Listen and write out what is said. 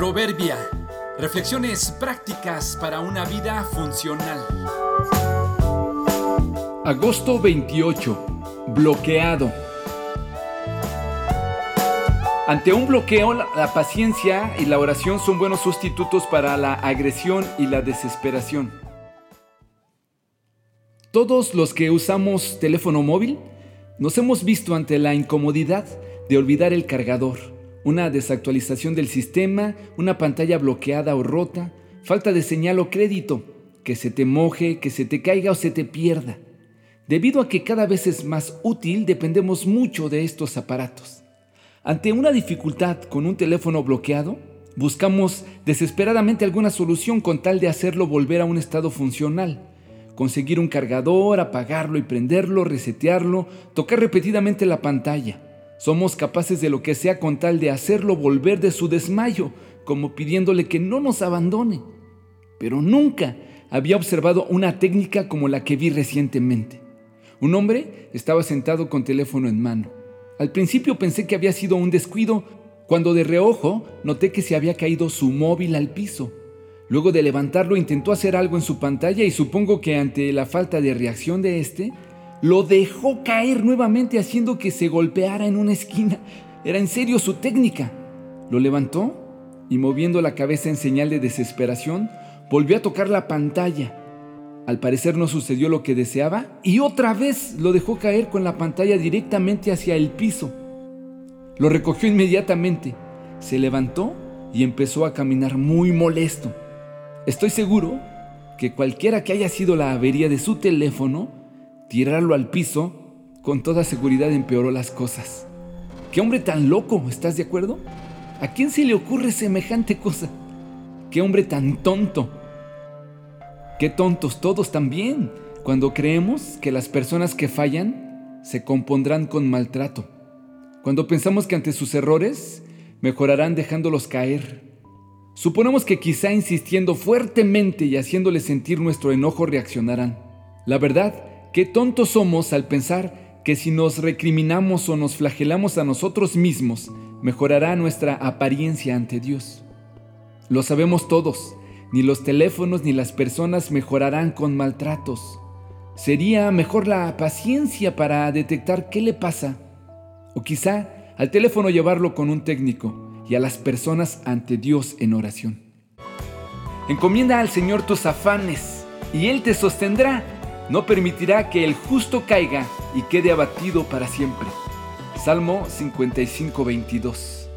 Proverbia. Reflexiones prácticas para una vida funcional. Agosto 28. Bloqueado. Ante un bloqueo, la paciencia y la oración son buenos sustitutos para la agresión y la desesperación. Todos los que usamos teléfono móvil nos hemos visto ante la incomodidad de olvidar el cargador una desactualización del sistema, una pantalla bloqueada o rota, falta de señal o crédito, que se te moje, que se te caiga o se te pierda. Debido a que cada vez es más útil, dependemos mucho de estos aparatos. Ante una dificultad con un teléfono bloqueado, buscamos desesperadamente alguna solución con tal de hacerlo volver a un estado funcional. Conseguir un cargador, apagarlo y prenderlo, resetearlo, tocar repetidamente la pantalla. Somos capaces de lo que sea con tal de hacerlo volver de su desmayo, como pidiéndole que no nos abandone. Pero nunca había observado una técnica como la que vi recientemente. Un hombre estaba sentado con teléfono en mano. Al principio pensé que había sido un descuido, cuando de reojo noté que se había caído su móvil al piso. Luego de levantarlo intentó hacer algo en su pantalla y supongo que ante la falta de reacción de este, lo dejó caer nuevamente haciendo que se golpeara en una esquina. Era en serio su técnica. Lo levantó y moviendo la cabeza en señal de desesperación, volvió a tocar la pantalla. Al parecer no sucedió lo que deseaba y otra vez lo dejó caer con la pantalla directamente hacia el piso. Lo recogió inmediatamente, se levantó y empezó a caminar muy molesto. Estoy seguro que cualquiera que haya sido la avería de su teléfono tirarlo al piso, con toda seguridad empeoró las cosas. ¿Qué hombre tan loco? ¿Estás de acuerdo? ¿A quién se le ocurre semejante cosa? ¿Qué hombre tan tonto? Qué tontos todos también, cuando creemos que las personas que fallan se compondrán con maltrato. Cuando pensamos que ante sus errores mejorarán dejándolos caer. Suponemos que quizá insistiendo fuertemente y haciéndoles sentir nuestro enojo reaccionarán. La verdad Qué tontos somos al pensar que si nos recriminamos o nos flagelamos a nosotros mismos, mejorará nuestra apariencia ante Dios. Lo sabemos todos, ni los teléfonos ni las personas mejorarán con maltratos. Sería mejor la paciencia para detectar qué le pasa. O quizá al teléfono llevarlo con un técnico y a las personas ante Dios en oración. Encomienda al Señor tus afanes y Él te sostendrá no permitirá que el justo caiga y quede abatido para siempre. Salmo 55, 22.